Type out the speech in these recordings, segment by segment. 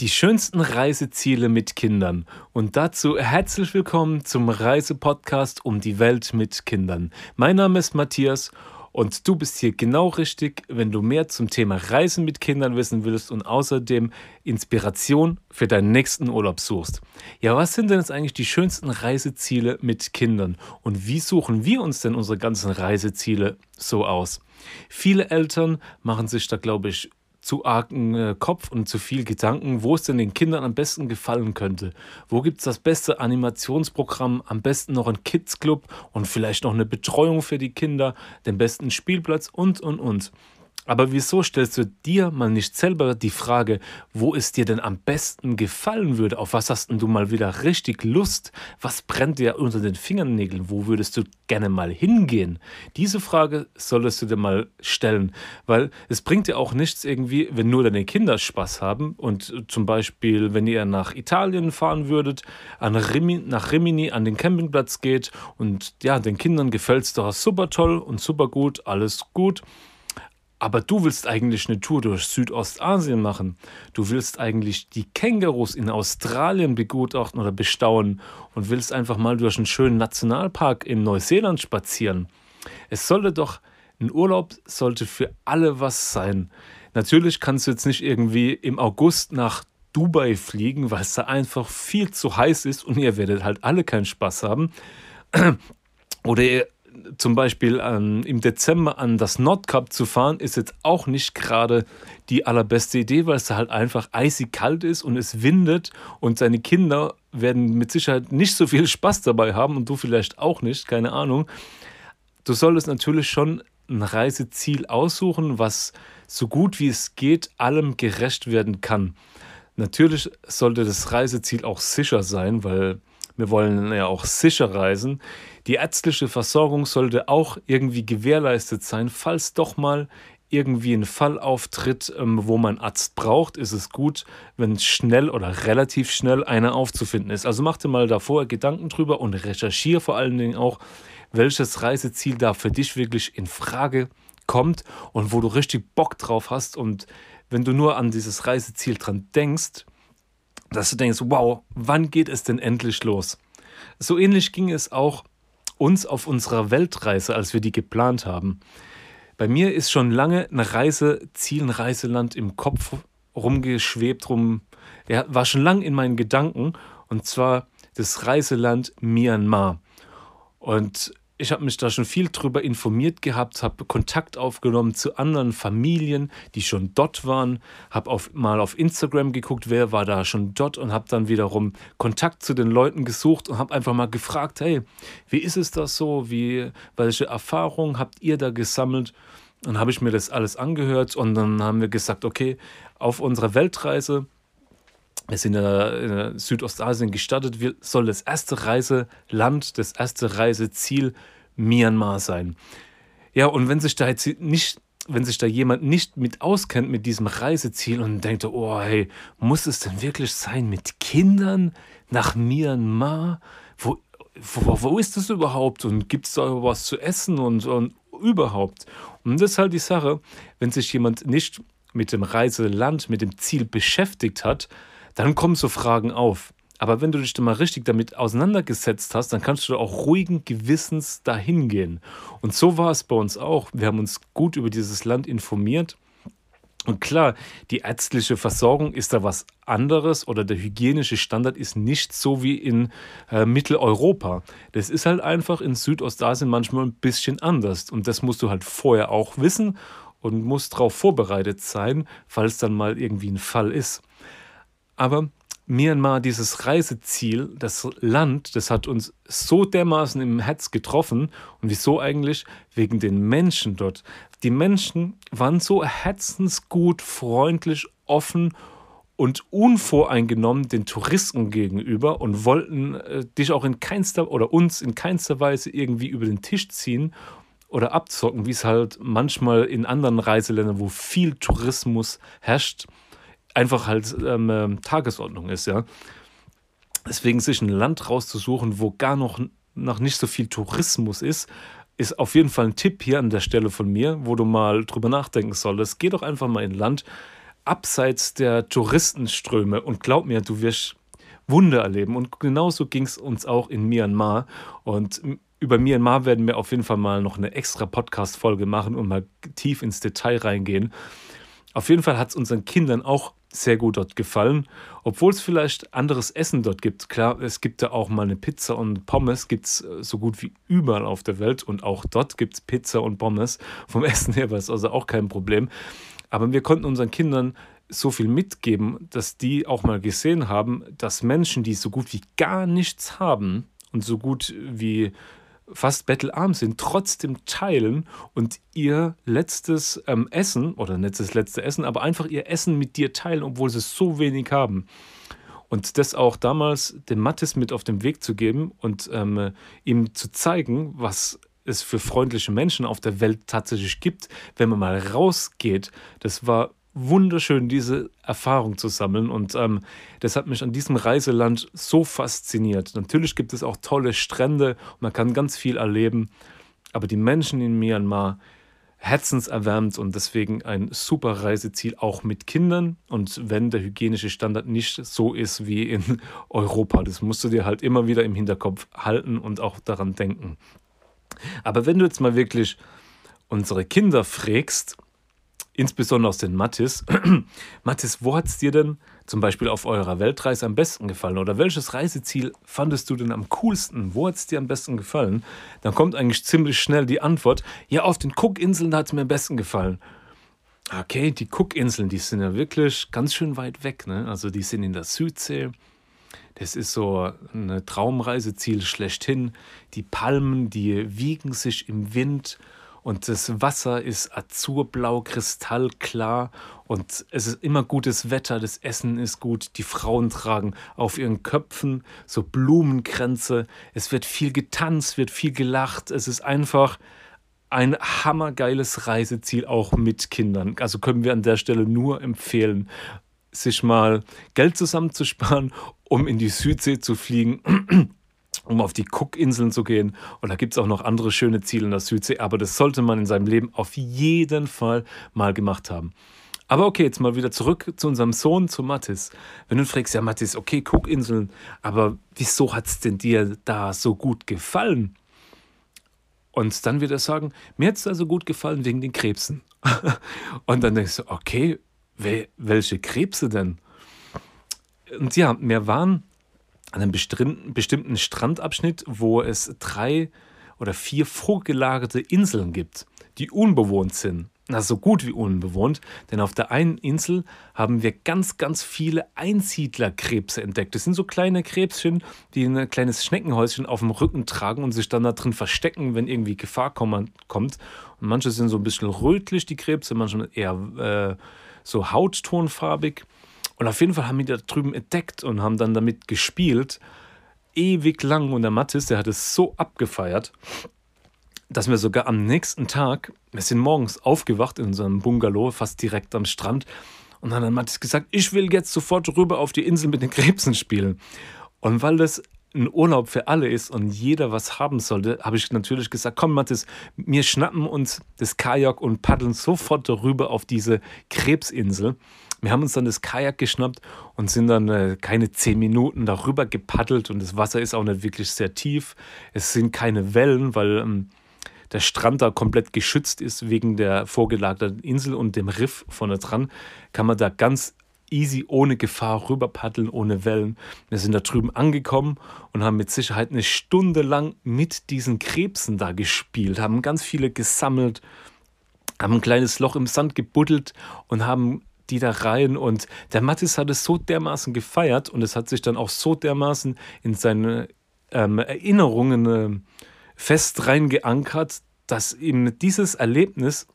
Die schönsten Reiseziele mit Kindern. Und dazu herzlich willkommen zum Reisepodcast um die Welt mit Kindern. Mein Name ist Matthias und du bist hier genau richtig, wenn du mehr zum Thema Reisen mit Kindern wissen willst und außerdem Inspiration für deinen nächsten Urlaub suchst. Ja, was sind denn jetzt eigentlich die schönsten Reiseziele mit Kindern? Und wie suchen wir uns denn unsere ganzen Reiseziele so aus? Viele Eltern machen sich da, glaube ich, zu argen äh, Kopf und zu viel Gedanken, wo es denn den Kindern am besten gefallen könnte. Wo gibt es das beste Animationsprogramm, am besten noch ein Kids Club und vielleicht noch eine Betreuung für die Kinder, den besten Spielplatz und, und, und. Aber wieso stellst du dir mal nicht selber die Frage, wo es dir denn am besten gefallen würde? Auf was hast du mal wieder richtig Lust? Was brennt dir unter den Fingernägeln? Wo würdest du gerne mal hingehen? Diese Frage solltest du dir mal stellen, weil es bringt dir auch nichts irgendwie, wenn nur deine Kinder Spaß haben und zum Beispiel, wenn ihr nach Italien fahren würdet, an Rimini, nach Rimini an den Campingplatz geht und ja, den Kindern gefällt es doch super toll und super gut, alles gut. Aber du willst eigentlich eine Tour durch Südostasien machen. Du willst eigentlich die Kängurus in Australien begutachten oder bestaunen und willst einfach mal durch einen schönen Nationalpark in Neuseeland spazieren. Es sollte doch, ein Urlaub sollte für alle was sein. Natürlich kannst du jetzt nicht irgendwie im August nach Dubai fliegen, weil es da einfach viel zu heiß ist und ihr werdet halt alle keinen Spaß haben. Oder ihr zum Beispiel ähm, im Dezember an das Nordkap zu fahren, ist jetzt auch nicht gerade die allerbeste Idee, weil es halt einfach eisig kalt ist und es windet und seine Kinder werden mit Sicherheit nicht so viel Spaß dabei haben und du vielleicht auch nicht, keine Ahnung. Du solltest natürlich schon ein Reiseziel aussuchen, was so gut wie es geht allem gerecht werden kann. Natürlich sollte das Reiseziel auch sicher sein, weil wir wollen ja auch sicher reisen. Die ärztliche Versorgung sollte auch irgendwie gewährleistet sein. Falls doch mal irgendwie ein Fall auftritt, ähm, wo man Arzt braucht, ist es gut, wenn schnell oder relativ schnell einer aufzufinden ist. Also mach dir mal davor Gedanken drüber und recherchiere vor allen Dingen auch, welches Reiseziel da für dich wirklich in Frage kommt und wo du richtig Bock drauf hast. Und wenn du nur an dieses Reiseziel dran denkst, dass du denkst, wow, wann geht es denn endlich los? So ähnlich ging es auch uns auf unserer Weltreise, als wir die geplant haben. Bei mir ist schon lange ein Reiseziel, ein Reiseland im Kopf rumgeschwebt, rum, ja, war schon lange in meinen Gedanken, und zwar das Reiseland Myanmar. Und ich habe mich da schon viel drüber informiert gehabt, habe Kontakt aufgenommen zu anderen Familien, die schon dort waren, habe auf, mal auf Instagram geguckt, wer war da schon dort und habe dann wiederum Kontakt zu den Leuten gesucht und habe einfach mal gefragt, hey, wie ist es das so, wie, welche Erfahrungen habt ihr da gesammelt? Dann habe ich mir das alles angehört und dann haben wir gesagt, okay, auf unserer Weltreise wir sind in Südostasien gestartet, soll das erste Reiseland, das erste Reiseziel Myanmar sein. Ja, und wenn sich da jetzt nicht, wenn sich da jemand nicht mit auskennt mit diesem Reiseziel und denkt, oh hey, muss es denn wirklich sein mit Kindern nach Myanmar? Wo, wo, wo ist das überhaupt? Und gibt es da was zu essen und, und überhaupt? Und das ist halt die Sache, wenn sich jemand nicht mit dem Reiseland, mit dem Ziel beschäftigt hat, dann kommen so Fragen auf. Aber wenn du dich dann mal richtig damit auseinandergesetzt hast, dann kannst du auch ruhigen Gewissens dahin gehen. Und so war es bei uns auch. Wir haben uns gut über dieses Land informiert. Und klar, die ärztliche Versorgung ist da was anderes oder der hygienische Standard ist nicht so wie in äh, Mitteleuropa. Das ist halt einfach in Südostasien manchmal ein bisschen anders. Und das musst du halt vorher auch wissen und musst darauf vorbereitet sein, falls dann mal irgendwie ein Fall ist. Aber Myanmar, dieses Reiseziel, das Land, das hat uns so dermaßen im Herz getroffen. Und wieso eigentlich? Wegen den Menschen dort. Die Menschen waren so herzensgut, freundlich, offen und unvoreingenommen den Touristen gegenüber und wollten äh, dich auch in keinster oder uns in keinster Weise irgendwie über den Tisch ziehen oder abzocken, wie es halt manchmal in anderen Reiseländern, wo viel Tourismus herrscht, einfach halt ähm, ähm, Tagesordnung ist, ja. Deswegen sich ein Land rauszusuchen, wo gar noch, noch nicht so viel Tourismus ist, ist auf jeden Fall ein Tipp hier an der Stelle von mir, wo du mal drüber nachdenken solltest. Geh doch einfach mal in ein Land, abseits der Touristenströme. Und glaub mir, du wirst Wunder erleben. Und genauso ging es uns auch in Myanmar. Und über Myanmar werden wir auf jeden Fall mal noch eine extra Podcast-Folge machen und mal tief ins Detail reingehen. Auf jeden Fall hat es unseren Kindern auch sehr gut dort gefallen, obwohl es vielleicht anderes Essen dort gibt. Klar, es gibt da auch mal eine Pizza und Pommes, gibt es äh, so gut wie überall auf der Welt und auch dort gibt es Pizza und Pommes. Vom Essen her war es also auch kein Problem. Aber wir konnten unseren Kindern so viel mitgeben, dass die auch mal gesehen haben, dass Menschen, die so gut wie gar nichts haben und so gut wie fast bettelarm sind, trotzdem teilen und ihr letztes ähm, Essen, oder nicht das letzte Essen, aber einfach ihr Essen mit dir teilen, obwohl sie so wenig haben. Und das auch damals dem Mattes mit auf den Weg zu geben und ähm, ihm zu zeigen, was es für freundliche Menschen auf der Welt tatsächlich gibt, wenn man mal rausgeht, das war wunderschön, diese Erfahrung zu sammeln. Und ähm, das hat mich an diesem Reiseland so fasziniert. Natürlich gibt es auch tolle Strände, man kann ganz viel erleben. Aber die Menschen in Myanmar, herzenserwärmend und deswegen ein super Reiseziel, auch mit Kindern. Und wenn der hygienische Standard nicht so ist wie in Europa, das musst du dir halt immer wieder im Hinterkopf halten und auch daran denken. Aber wenn du jetzt mal wirklich unsere Kinder fragst, insbesondere aus den Mattis. Mattis, wo hat es dir denn zum Beispiel auf eurer Weltreise am besten gefallen? Oder welches Reiseziel fandest du denn am coolsten? Wo hat es dir am besten gefallen? Dann kommt eigentlich ziemlich schnell die Antwort, ja, auf den Cookinseln hat es mir am besten gefallen. Okay, die Cookinseln, die sind ja wirklich ganz schön weit weg. Ne? Also die sind in der Südsee. Das ist so ein Traumreiseziel schlechthin. Die Palmen, die wiegen sich im Wind und das Wasser ist azurblau, kristallklar. Und es ist immer gutes Wetter, das Essen ist gut, die Frauen tragen auf ihren Köpfen so Blumenkränze, es wird viel getanzt, wird viel gelacht, es ist einfach ein hammergeiles Reiseziel auch mit Kindern. Also können wir an der Stelle nur empfehlen, sich mal Geld zusammenzusparen, um in die Südsee zu fliegen um auf die Cookinseln zu gehen. Und da gibt es auch noch andere schöne Ziele in der Südsee, aber das sollte man in seinem Leben auf jeden Fall mal gemacht haben. Aber okay, jetzt mal wieder zurück zu unserem Sohn, zu Mathis. Wenn du fragst, ja Mathis, okay, Cookinseln, aber wieso hat es denn dir da so gut gefallen? Und dann wird er sagen, mir hat es also gut gefallen wegen den Krebsen. Und dann denkst du, okay, welche Krebse denn? Und ja, wir waren an einem bestimmten Strandabschnitt, wo es drei oder vier vorgelagerte Inseln gibt, die unbewohnt sind. Also so gut wie unbewohnt, denn auf der einen Insel haben wir ganz, ganz viele Einsiedlerkrebse entdeckt. Das sind so kleine Krebschen, die ein kleines Schneckenhäuschen auf dem Rücken tragen und sich dann da drin verstecken, wenn irgendwie Gefahr kommt. Und manche sind so ein bisschen rötlich, die Krebse, manche eher äh, so hauttonfarbig. Und auf jeden Fall haben wir da drüben entdeckt und haben dann damit gespielt. Ewig lang. Und der Mathis, der hat es so abgefeiert, dass wir sogar am nächsten Tag, wir sind morgens aufgewacht in unserem Bungalow, fast direkt am Strand. Und dann hat Mathis gesagt, ich will jetzt sofort rüber auf die Insel mit den Krebsen spielen. Und weil das ein Urlaub für alle ist und jeder was haben sollte, habe ich natürlich gesagt, komm Mathis, wir schnappen uns das Kajak und paddeln sofort darüber auf diese Krebsinsel. Wir haben uns dann das Kajak geschnappt und sind dann äh, keine zehn Minuten darüber gepaddelt und das Wasser ist auch nicht wirklich sehr tief. Es sind keine Wellen, weil ähm, der Strand da komplett geschützt ist wegen der vorgelagerten Insel und dem Riff vorne dran, kann man da ganz easy, ohne Gefahr rüber paddeln, ohne Wellen. Wir sind da drüben angekommen und haben mit Sicherheit eine Stunde lang mit diesen Krebsen da gespielt, haben ganz viele gesammelt, haben ein kleines Loch im Sand gebuddelt und haben die da rein. Und der Mattis hat es so dermaßen gefeiert und es hat sich dann auch so dermaßen in seine ähm, Erinnerungen äh, fest reingeankert, dass ihm dieses Erlebnis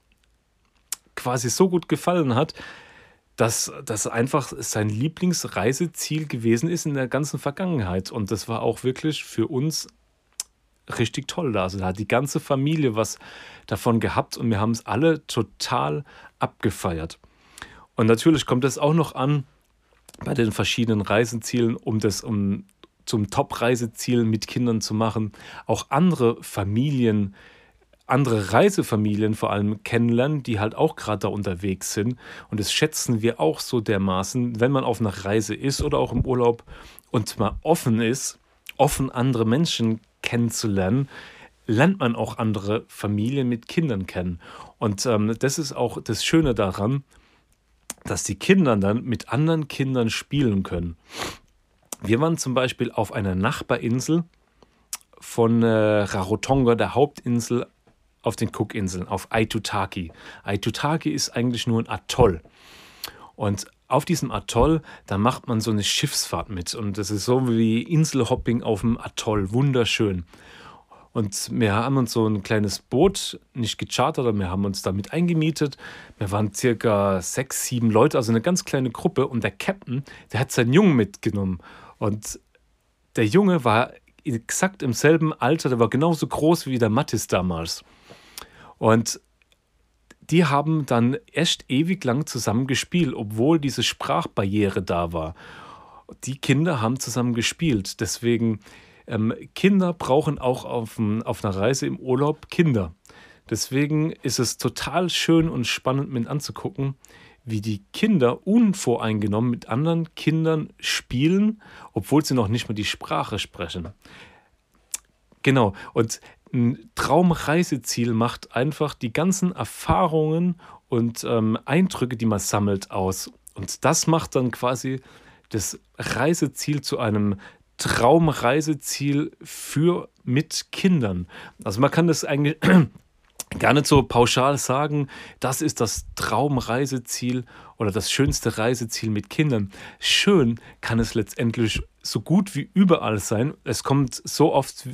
quasi so gut gefallen hat, dass das einfach sein Lieblingsreiseziel gewesen ist in der ganzen Vergangenheit. Und das war auch wirklich für uns richtig toll da. Also da hat die ganze Familie was davon gehabt und wir haben es alle total abgefeiert. Und natürlich kommt es auch noch an bei den verschiedenen Reisezielen, um das um zum Top-Reiseziel mit Kindern zu machen, auch andere Familien andere Reisefamilien vor allem kennenlernen, die halt auch gerade da unterwegs sind. Und das schätzen wir auch so dermaßen, wenn man auf einer Reise ist oder auch im Urlaub und mal offen ist, offen andere Menschen kennenzulernen, lernt man auch andere Familien mit Kindern kennen. Und ähm, das ist auch das Schöne daran, dass die Kinder dann mit anderen Kindern spielen können. Wir waren zum Beispiel auf einer Nachbarinsel von äh, Rarotonga, der Hauptinsel auf den Cookinseln, auf Aitutaki. Aitutaki ist eigentlich nur ein Atoll. Und auf diesem Atoll, da macht man so eine Schiffsfahrt mit. Und das ist so wie Inselhopping auf dem Atoll. Wunderschön. Und wir haben uns so ein kleines Boot nicht gechartert, aber wir haben uns damit eingemietet. Wir waren circa sechs, sieben Leute, also eine ganz kleine Gruppe. Und der Captain, der hat seinen Jungen mitgenommen. Und der Junge war exakt im selben Alter, der war genauso groß wie der Mattis damals. Und die haben dann echt ewig lang zusammen gespielt, obwohl diese Sprachbarriere da war. Die Kinder haben zusammen gespielt. Deswegen, ähm, Kinder brauchen auch auf, auf einer Reise im Urlaub Kinder. Deswegen ist es total schön und spannend mit anzugucken, wie die Kinder unvoreingenommen mit anderen Kindern spielen, obwohl sie noch nicht mal die Sprache sprechen. Genau, und ein Traumreiseziel macht einfach die ganzen Erfahrungen und ähm, Eindrücke, die man sammelt, aus. Und das macht dann quasi das Reiseziel zu einem Traumreiseziel für mit Kindern. Also man kann das eigentlich gar nicht so pauschal sagen, das ist das Traumreiseziel oder das schönste Reiseziel mit Kindern. Schön kann es letztendlich so gut wie überall sein. Es kommt so oft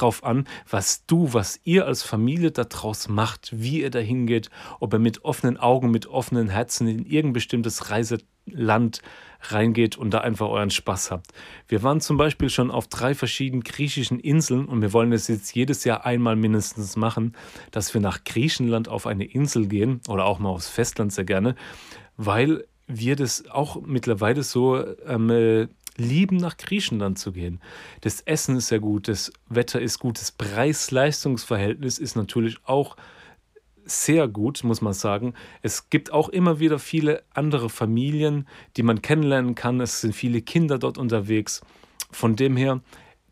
drauf an, was du, was ihr als Familie daraus macht, wie ihr dahin geht, ob ihr mit offenen Augen, mit offenen Herzen in irgendein bestimmtes Reiseland reingeht und da einfach euren Spaß habt. Wir waren zum Beispiel schon auf drei verschiedenen griechischen Inseln und wir wollen das jetzt jedes Jahr einmal mindestens machen, dass wir nach Griechenland auf eine Insel gehen oder auch mal aufs Festland sehr gerne, weil wir das auch mittlerweile so ähm, äh, lieben, nach Griechenland zu gehen. Das Essen ist sehr gut, das Wetter ist gut, das Preis-Leistungs-Verhältnis ist natürlich auch sehr gut, muss man sagen. Es gibt auch immer wieder viele andere Familien, die man kennenlernen kann. Es sind viele Kinder dort unterwegs. Von dem her,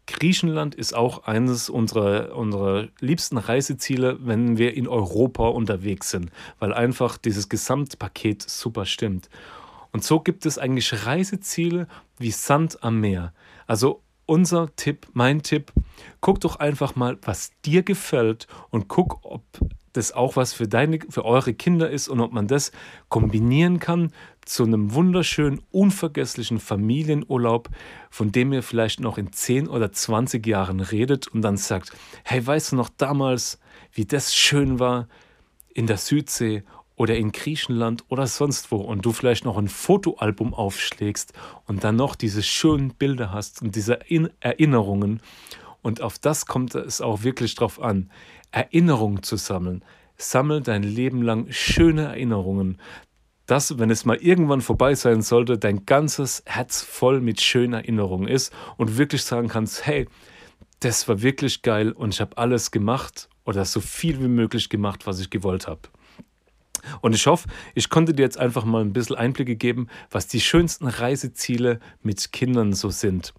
Griechenland ist auch eines unserer, unserer liebsten Reiseziele, wenn wir in Europa unterwegs sind, weil einfach dieses Gesamtpaket super stimmt. Und so gibt es eigentlich Reiseziele wie Sand am Meer. Also unser Tipp, mein Tipp, guck doch einfach mal, was dir gefällt und guck, ob das auch was für deine, für eure Kinder ist und ob man das kombinieren kann zu einem wunderschönen, unvergesslichen Familienurlaub, von dem ihr vielleicht noch in 10 oder 20 Jahren redet und dann sagt, hey, weißt du noch damals, wie das schön war in der Südsee oder in Griechenland oder sonst wo und du vielleicht noch ein Fotoalbum aufschlägst und dann noch diese schönen Bilder hast und diese Erinnerungen. Und auf das kommt es auch wirklich drauf an, Erinnerungen zu sammeln. Sammel dein Leben lang schöne Erinnerungen, dass, wenn es mal irgendwann vorbei sein sollte, dein ganzes Herz voll mit schönen Erinnerungen ist und wirklich sagen kannst, hey, das war wirklich geil und ich habe alles gemacht oder so viel wie möglich gemacht, was ich gewollt habe. Und ich hoffe, ich konnte dir jetzt einfach mal ein bisschen Einblicke geben, was die schönsten Reiseziele mit Kindern so sind.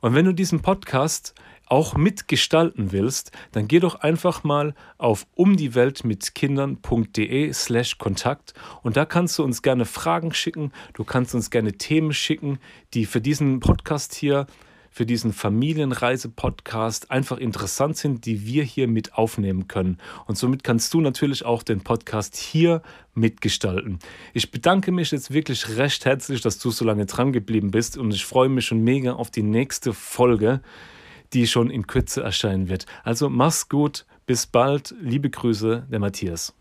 Und wenn du diesen Podcast auch mitgestalten willst, dann geh doch einfach mal auf umdieweltmitkindern.de slash Kontakt und da kannst du uns gerne Fragen schicken, du kannst uns gerne Themen schicken, die für diesen Podcast hier für diesen Familienreise-Podcast einfach interessant sind, die wir hier mit aufnehmen können. Und somit kannst du natürlich auch den Podcast hier mitgestalten. Ich bedanke mich jetzt wirklich recht herzlich, dass du so lange dran geblieben bist und ich freue mich schon mega auf die nächste Folge, die schon in Kürze erscheinen wird. Also mach's gut, bis bald, liebe Grüße, der Matthias.